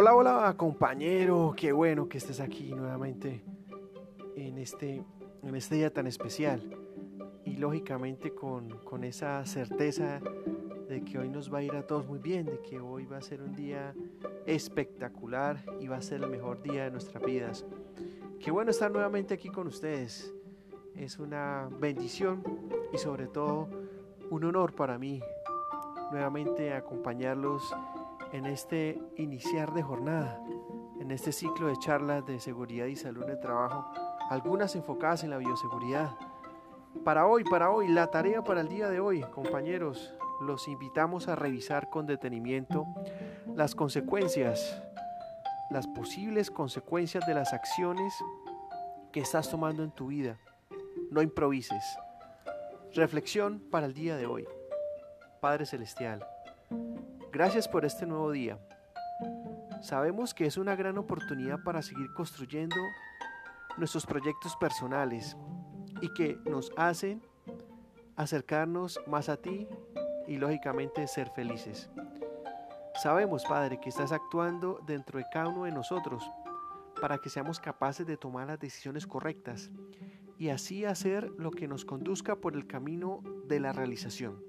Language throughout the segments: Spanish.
Hola, hola compañero, qué bueno que estés aquí nuevamente en este, en este día tan especial y lógicamente con, con esa certeza de que hoy nos va a ir a todos muy bien, de que hoy va a ser un día espectacular y va a ser el mejor día de nuestras vidas. Qué bueno estar nuevamente aquí con ustedes. Es una bendición y sobre todo un honor para mí nuevamente acompañarlos en este iniciar de jornada, en este ciclo de charlas de seguridad y salud en el trabajo, algunas enfocadas en la bioseguridad. Para hoy, para hoy, la tarea para el día de hoy, compañeros, los invitamos a revisar con detenimiento las consecuencias, las posibles consecuencias de las acciones que estás tomando en tu vida. No improvises. Reflexión para el día de hoy. Padre Celestial, Gracias por este nuevo día. Sabemos que es una gran oportunidad para seguir construyendo nuestros proyectos personales y que nos hacen acercarnos más a ti y lógicamente ser felices. Sabemos, Padre, que estás actuando dentro de cada uno de nosotros para que seamos capaces de tomar las decisiones correctas y así hacer lo que nos conduzca por el camino de la realización.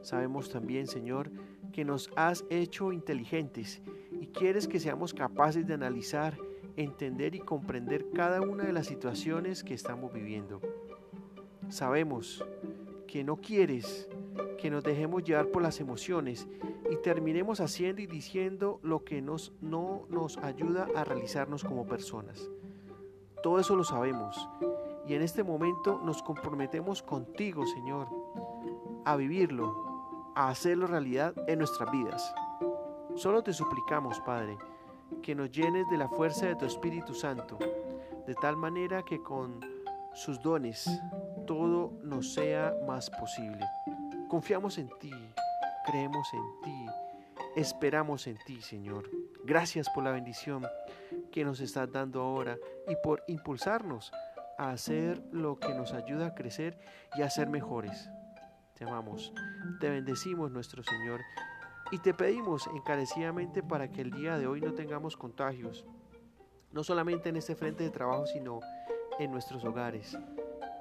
Sabemos también, Señor, que nos has hecho inteligentes y quieres que seamos capaces de analizar, entender y comprender cada una de las situaciones que estamos viviendo. Sabemos que no quieres que nos dejemos llevar por las emociones y terminemos haciendo y diciendo lo que nos, no nos ayuda a realizarnos como personas. Todo eso lo sabemos y en este momento nos comprometemos contigo, Señor, a vivirlo, a hacerlo realidad en nuestras vidas. Solo te suplicamos, Padre, que nos llenes de la fuerza de tu Espíritu Santo, de tal manera que con sus dones todo nos sea más posible. Confiamos en ti, creemos en ti, esperamos en ti, Señor. Gracias por la bendición que nos estás dando ahora y por impulsarnos a hacer lo que nos ayuda a crecer y a ser mejores te amamos, te bendecimos nuestro Señor y te pedimos encarecidamente para que el día de hoy no tengamos contagios, no solamente en este frente de trabajo, sino en nuestros hogares.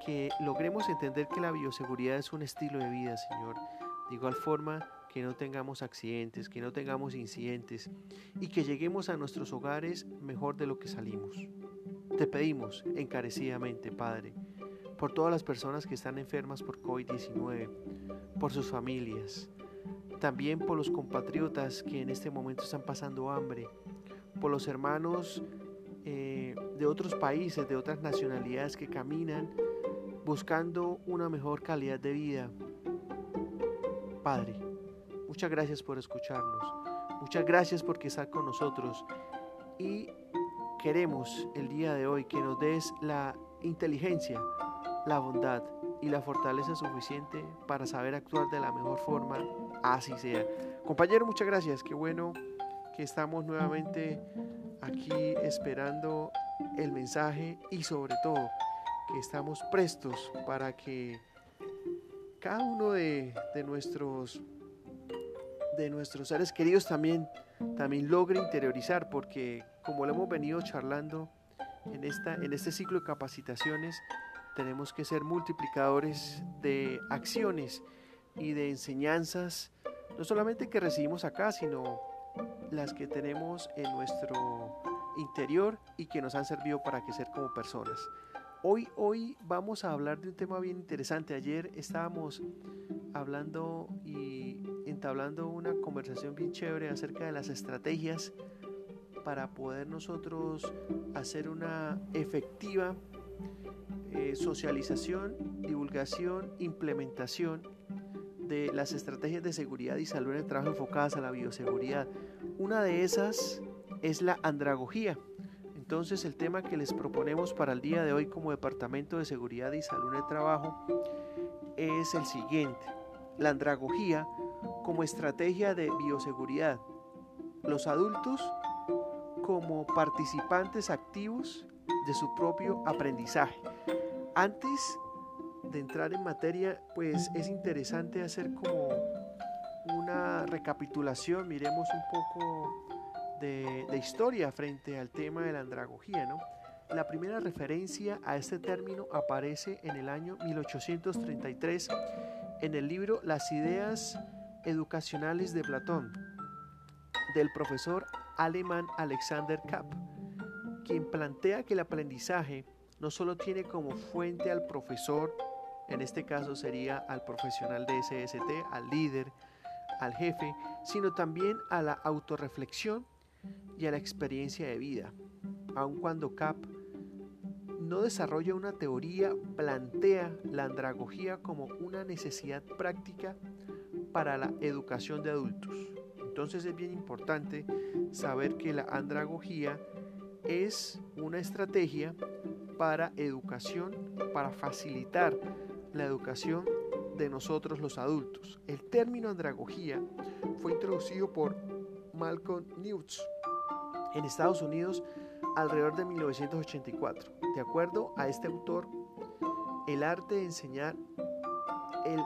Que logremos entender que la bioseguridad es un estilo de vida, Señor. De igual forma, que no tengamos accidentes, que no tengamos incidentes y que lleguemos a nuestros hogares mejor de lo que salimos. Te pedimos encarecidamente, Padre, por todas las personas que están enfermas por COVID-19, por sus familias, también por los compatriotas que en este momento están pasando hambre, por los hermanos eh, de otros países, de otras nacionalidades que caminan buscando una mejor calidad de vida. Padre, muchas gracias por escucharnos, muchas gracias porque estás con nosotros y queremos el día de hoy que nos des la inteligencia la bondad y la fortaleza suficiente para saber actuar de la mejor forma, así sea. Compañero, muchas gracias. Qué bueno que estamos nuevamente aquí esperando el mensaje y sobre todo que estamos prestos para que cada uno de, nuestros de nuestros seres queridos también también logre interiorizar porque como lo hemos venido charlando en esta en este ciclo de capacitaciones tenemos que ser multiplicadores de acciones y de enseñanzas, no solamente que recibimos acá, sino las que tenemos en nuestro interior y que nos han servido para crecer como personas. Hoy, hoy vamos a hablar de un tema bien interesante. Ayer estábamos hablando y entablando una conversación bien chévere acerca de las estrategias para poder nosotros hacer una efectiva eh, socialización, divulgación, implementación de las estrategias de seguridad y salud en el trabajo enfocadas a la bioseguridad. Una de esas es la andragogía. Entonces el tema que les proponemos para el día de hoy como Departamento de Seguridad y Salud en el Trabajo es el siguiente. La andragogía como estrategia de bioseguridad. Los adultos como participantes activos de su propio aprendizaje. Antes de entrar en materia, pues es interesante hacer como una recapitulación, miremos un poco de, historia frente al tema de la andragogía. ¿no? La primera referencia a este término aparece en el año 1833 en el libro Las ideas educacionales de Platón, del profesor alemán Alexander Kapp, quien plantea que el aprendizaje no solo tiene como fuente al profesor, en este caso sería al profesional de SST, al líder, al jefe, sino también a la autorreflexión y a la experiencia de vida. Aun cuando Kapp no desarrolla una teoría, plantea la andragogía como una necesidad práctica para la educación de adultos. Entonces es bien importante saber que la andragogía es una estrategia para educación, para facilitar la educación de nosotros los adultos. El término andragogía fue introducido por Malcolm Newts en Estados Unidos alrededor de 1984. De acuerdo a este autor, el arte de enseñar,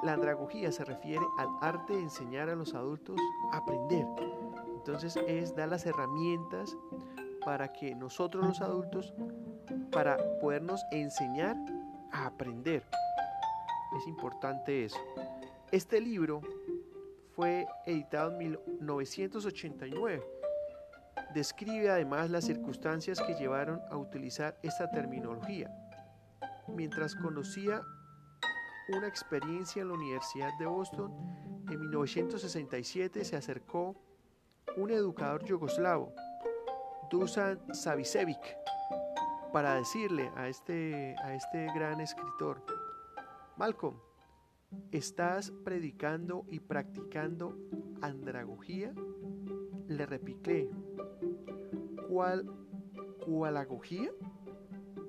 la andragogía se refiere al arte de enseñar a los adultos a aprender. Entonces es dar las herramientas para que nosotros los adultos, para podernos enseñar a aprender. Es importante eso. Este libro fue editado en 1989 Describe además las circunstancias que llevaron a utilizar esta terminología. Mientras conocía una experiencia en la Universidad de Boston, en 1967 se acercó un educador yugoslavo, Dusan Savicevic, para decirle a este, a este gran escritor, Malcolm, ¿estás predicando y practicando andragogía? Le repiqué, cual cualagogía,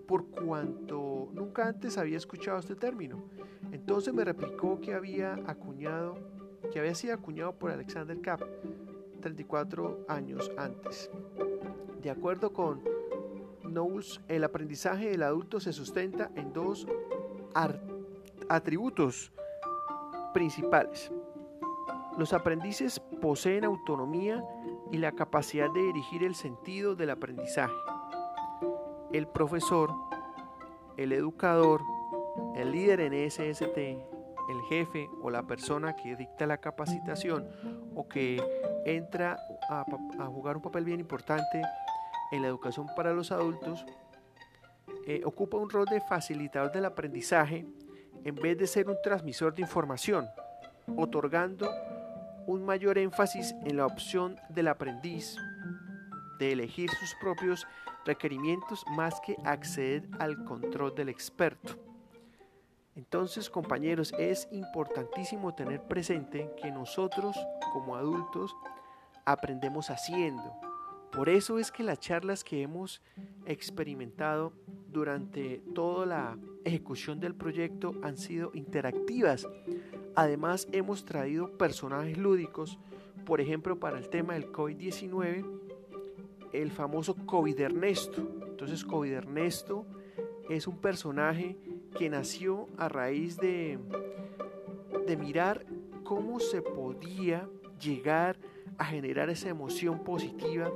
por cuanto nunca antes había escuchado este término. Entonces me replicó que había acuñado, que había sido acuñado por Alexander Kapp 34 años antes. De acuerdo con El aprendizaje del adulto se sustenta en dos atributos principales. Los aprendices poseen autonomía y la capacidad de dirigir el sentido del aprendizaje. El profesor, el educador, el líder en SST, el jefe o la persona que dicta la capacitación o que entra a, jugar un papel bien importante en la educación para los adultos, eh, ocupa un rol de facilitador del aprendizaje en vez de ser un transmisor de información, otorgando un mayor énfasis en la opción del aprendiz de elegir sus propios requerimientos más que acceder al control del experto. Entonces, compañeros, es importantísimo tener presente que nosotros como adultos aprendemos haciendo. Por eso es que las charlas que hemos experimentado durante toda la ejecución del proyecto han sido interactivas, Además hemos traído personajes lúdicos, por ejemplo para el tema del COVID-19, el famoso COVID Ernesto. Entonces COVID Ernesto es un personaje que nació a raíz de, de mirar cómo se podía llegar a generar esa emoción positiva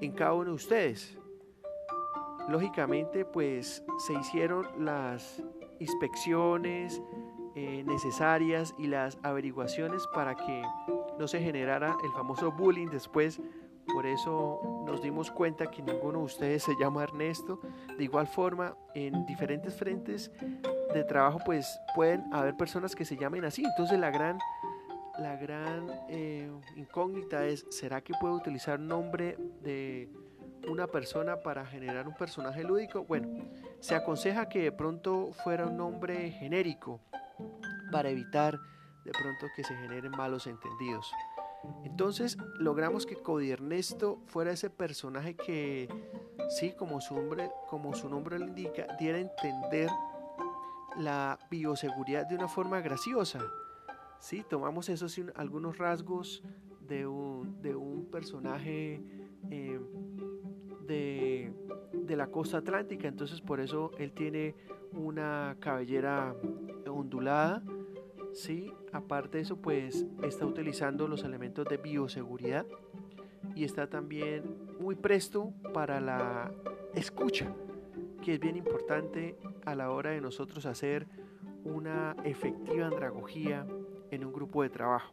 en cada uno de ustedes. Lógicamente, pues se hicieron las inspecciones, eh, necesarias y las averiguaciones para que no se generara el famoso bullying después. Por eso nos dimos cuenta que ninguno de ustedes se llama Ernesto. De igual forma, en diferentes frentes de trabajo, pues pueden haber personas que se llamen así. Entonces la gran, la gran eh, incógnita es, ¿será que puedo utilizar nombre de una persona para generar un personaje lúdico? Bueno, se aconseja que de pronto fuera un nombre genérico para evitar de pronto que se generen malos entendidos. Entonces logramos que Cody Ernesto fuera ese personaje que, sí, como su nombre, como su nombre lo indica, diera a entender la bioseguridad de una forma graciosa. Sí, tomamos esos algunos rasgos de un, de un personaje eh, de, de la costa atlántica, entonces por eso él tiene una cabellera ondulada, ¿sí? Aparte de eso, pues está utilizando los elementos de bioseguridad y está también muy presto para la escucha, que es bien importante a la hora de nosotros hacer una efectiva andragogía en un grupo de trabajo.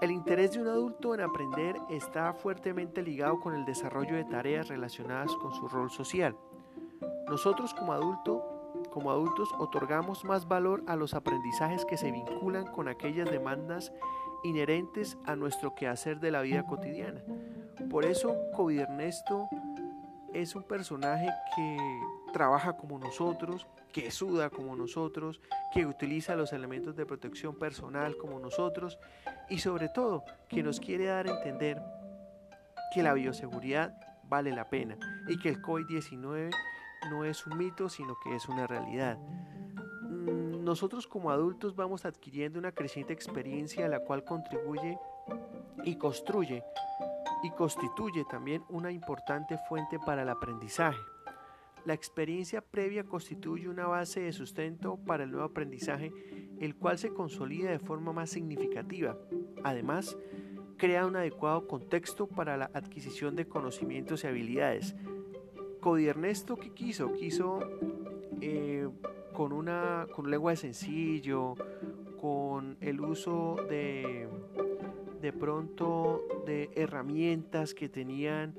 El interés de un adulto en aprender está fuertemente ligado con el desarrollo de tareas relacionadas con su rol social. Nosotros como, adulto, como adultos otorgamos más valor a los aprendizajes que se vinculan con aquellas demandas inherentes a nuestro quehacer de la vida cotidiana. Por eso Covid Ernesto es un personaje que trabaja como nosotros, que suda como nosotros, que utiliza los elementos de protección personal como nosotros y sobre todo que nos quiere dar a entender que la bioseguridad vale la pena y que el COVID-19 no es un mito, sino que es una realidad. Mm, nosotros como adultos vamos adquiriendo una creciente experiencia la cual contribuye y construye y constituye también una importante fuente para el aprendizaje. La experiencia previa constituye una base de sustento para el nuevo aprendizaje, el cual se consolida de forma más significativa. Además, crea un adecuado contexto para la adquisición de conocimientos y habilidades. Cody Ernesto, ¿qué quiso? Quiso eh, con, una, con un lenguaje sencillo, con el uso de, de pronto de herramientas que tenían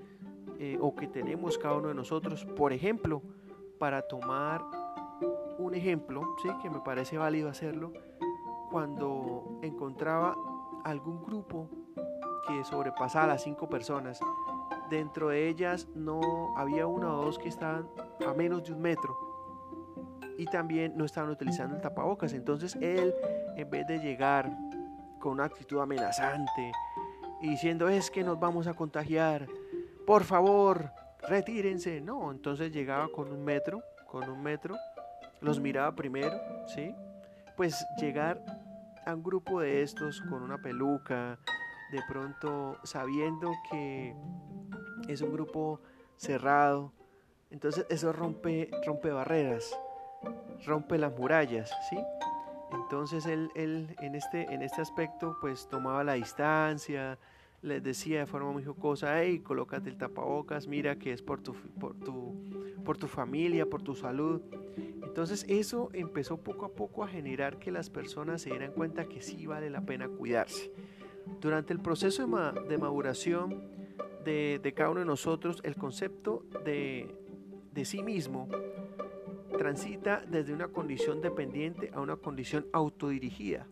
eh, o que tenemos cada uno de nosotros. Por ejemplo, para tomar un ejemplo, ¿sí? que me parece válido hacerlo, cuando encontraba algún grupo que sobrepasaba las cinco personas, dentro de ellas no había una o dos que estaban a menos de un metro y también no estaban utilizando el tapabocas. Entonces él, en vez de llegar con una actitud amenazante y diciendo es que nos vamos a contagiar, por favor, retírense. No, entonces llegaba con un metro, con un metro, los miraba primero, ¿sí? Pues llegar a un grupo de estos con una peluca, de pronto sabiendo que es un grupo cerrado, entonces eso rompe, rompe barreras, rompe las murallas, ¿sí? Entonces él, él en, este, en este aspecto pues tomaba la distancia, les decía de forma muy jocosa, hey, colócate el tapabocas, mira que es por tu, por tu, por tu familia, por tu salud. Entonces eso empezó poco a poco a generar que las personas se dieran cuenta que sí vale la pena cuidarse. Durante el proceso de, maduración de, de, cada uno de nosotros, el concepto de, de sí mismo transita desde una condición dependiente a una condición autodirigida.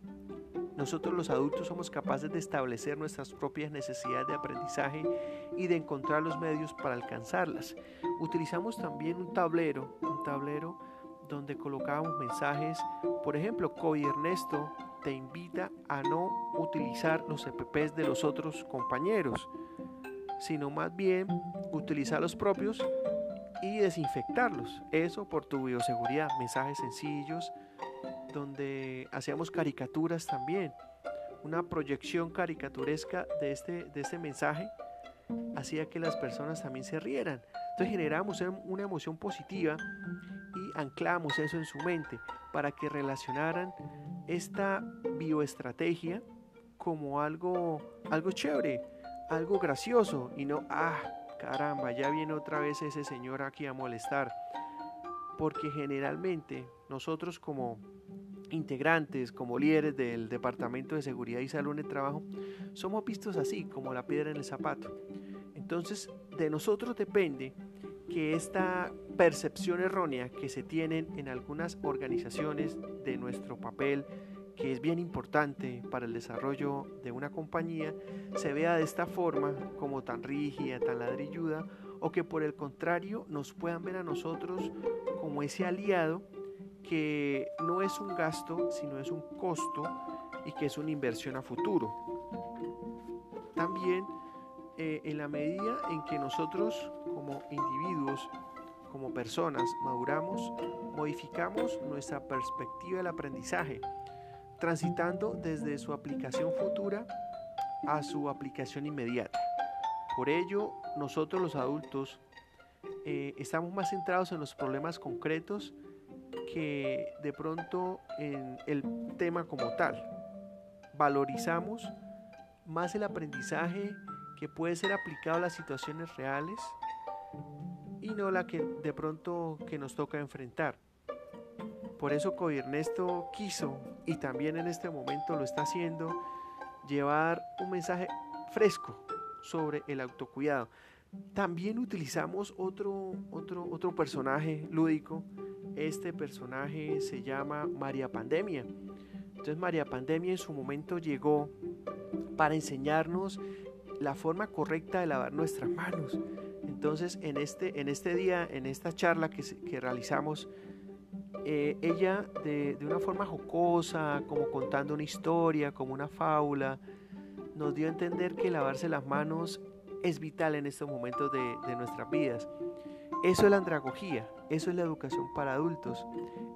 Nosotros los adultos somos capaces de establecer nuestras propias necesidades de aprendizaje y de encontrar los medios para alcanzarlas. Utilizamos también un tablero, un tablero donde colocamos mensajes. Por ejemplo, Coy Ernesto te invita a no utilizar los EPPs de los otros compañeros, sino más bien utilizar los propios y desinfectarlos. Eso por tu bioseguridad. Mensajes sencillos, donde hacíamos caricaturas también. Una proyección caricaturesca de este, de este mensaje hacía que las personas también se rieran. Entonces generamos una emoción positiva y anclamos eso en su mente para que relacionaran esta bioestrategia como algo, algo chévere, algo gracioso y no, ah, caramba, ya viene otra vez ese señor aquí a molestar. Porque generalmente nosotros como integrantes, como líderes del Departamento de Seguridad y Salud en el Trabajo, somos vistos así, como la piedra en el zapato. Entonces, de nosotros depende que esta percepción errónea que se tienen en algunas organizaciones de nuestro papel, que es bien importante para el desarrollo de una compañía, se vea de esta forma como tan rígida, tan ladrilluda, o que por el contrario nos puedan ver a nosotros como ese aliado que no es un gasto, sino es un costo y que es una inversión a futuro. También eh, en la medida en que nosotros como individuos, como personas, maduramos, modificamos nuestra perspectiva del aprendizaje, transitando desde su aplicación futura a su aplicación inmediata. Por ello, nosotros los adultos eh, estamos más centrados en los problemas concretos que de pronto en el tema como tal. Valorizamos más el aprendizaje que puede ser aplicado a las situaciones reales y no la que de pronto que nos toca enfrentar. Por eso Ernesto quiso y también en este momento lo está haciendo llevar un mensaje fresco sobre el autocuidado. También utilizamos otro, otro, otro personaje lúdico. Este personaje se llama María Pandemia. Entonces María Pandemia en su momento llegó para enseñarnos la forma correcta de lavar nuestras manos. Entonces en este, en este día, en esta charla que, realizamos, eh, ella de, una forma jocosa, como contando una historia, como una fábula, nos dio a entender que lavarse las manos es vital en estos momentos de nuestras vidas. Eso es la andragogía, eso es la educación para adultos.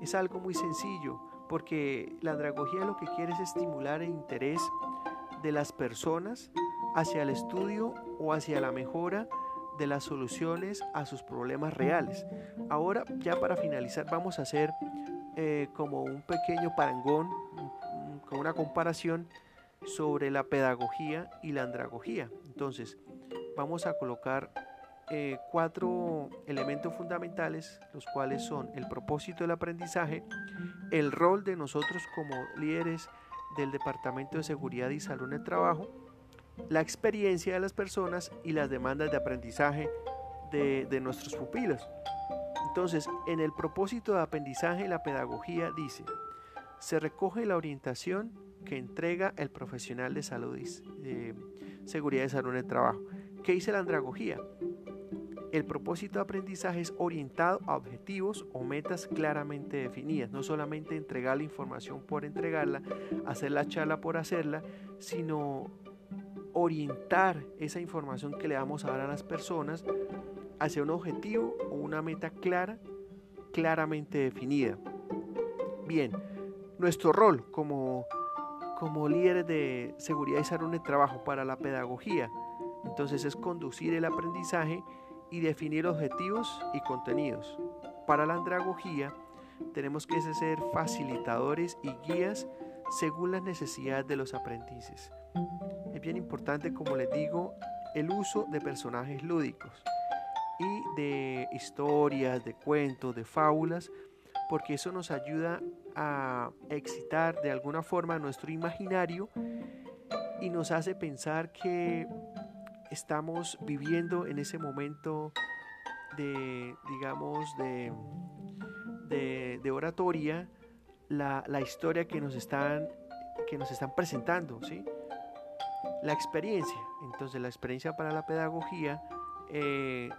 Es algo muy sencillo, porque la andragogía lo que quiere es estimular el interés de las personas hacia el estudio o hacia la mejora de las soluciones a sus problemas reales. Ahora, ya para finalizar, vamos a hacer eh, como un pequeño parangón, con una comparación sobre la pedagogía y la andragogía. Entonces, vamos a colocar eh, cuatro elementos fundamentales, los cuales son el propósito del aprendizaje, el rol de nosotros como líderes del Departamento de Seguridad y Salud en el Trabajo, la experiencia de las personas y las demandas de aprendizaje de, nuestros pupilos. Entonces, en el propósito de aprendizaje, la pedagogía dice, se recoge la orientación que entrega el profesional de salud y y salud en el trabajo. ¿Qué dice la andragogía? El propósito de aprendizaje es orientado a objetivos o metas claramente definidas, no solamente entregar la información por entregarla, hacer la charla por hacerla, sino orientar esa información que le vamos a dar a las personas hacia un objetivo o una meta clara, claramente definida. Bien, nuestro rol como, como líderes de seguridad y salud en el trabajo para la pedagogía, entonces es conducir el aprendizaje y definir objetivos y contenidos. Para la andragogía tenemos que ser facilitadores y guías según las necesidades de los aprendices es bien importante, como les digo, el uso de personajes lúdicos y de historias, de cuentos, de fábulas, porque eso nos ayuda a excitar de alguna forma nuestro imaginario y nos hace pensar que estamos viviendo en ese momento de, digamos, de, de, oratoria, la, la, historia que nos están, que nos están presentando, ¿sí? La experiencia, entonces la experiencia para la pedagogía eh,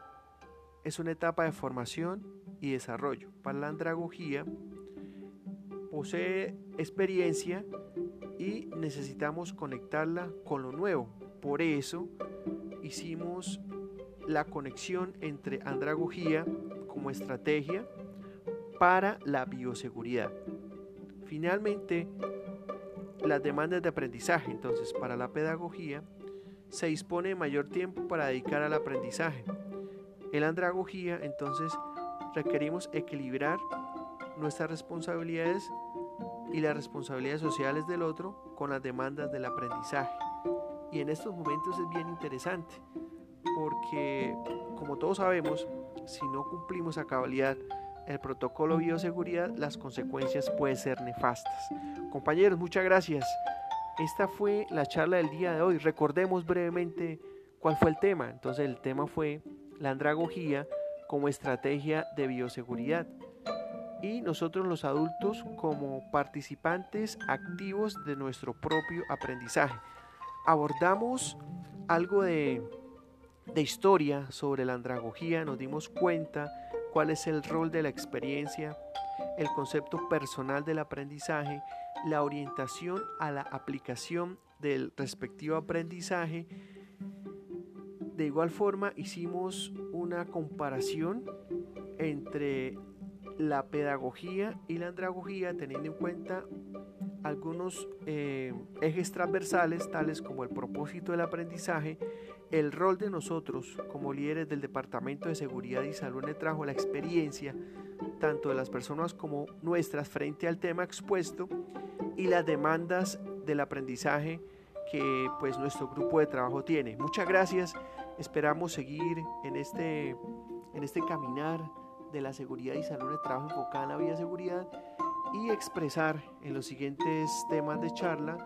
es una etapa de formación y desarrollo. Para la andragogía posee experiencia y necesitamos conectarla con lo nuevo. Por eso hicimos la conexión entre andragogía como estrategia para la bioseguridad. Finalmente, las demandas de aprendizaje. Entonces, para la pedagogía se dispone de mayor tiempo para dedicar al aprendizaje. En la andragogía, entonces, requerimos equilibrar nuestras responsabilidades y las responsabilidades sociales del otro con las demandas del aprendizaje. Y en estos momentos es bien interesante porque, como todos sabemos, si no cumplimos a cabalidad el protocolo bioseguridad, las consecuencias pueden ser nefastas. Compañeros, muchas gracias. Esta fue la charla del día de hoy. Recordemos brevemente cuál fue el tema. Entonces el tema fue la andragogía como estrategia de bioseguridad y nosotros los adultos como participantes activos de nuestro propio aprendizaje. Abordamos algo de, de historia sobre la andragogía, nos dimos cuenta cuál es el rol de la experiencia, el concepto personal del aprendizaje, la orientación a la aplicación del respectivo aprendizaje. De igual forma hicimos una comparación entre la pedagogía y la andragogía teniendo en cuenta algunos eh, ejes transversales tales como el propósito del aprendizaje, el rol de nosotros como líderes del Departamento de Seguridad y Salud en el Trabajo, la experiencia tanto de las personas como nuestras frente al tema expuesto y las demandas del aprendizaje que pues nuestro grupo de trabajo tiene. Muchas gracias, esperamos seguir en este, en este caminar de la seguridad y salud de trabajo enfocada en la vida seguridad y expresar en los siguientes temas de charla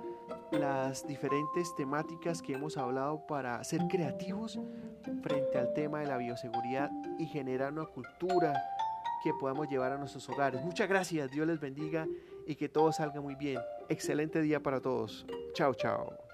las diferentes temáticas que hemos hablado para ser creativos frente al tema de la bioseguridad y generar una cultura que podamos llevar a nuestros hogares. Muchas gracias, Dios les bendiga y que todo salga muy bien. Excelente día para todos. Chao, chao.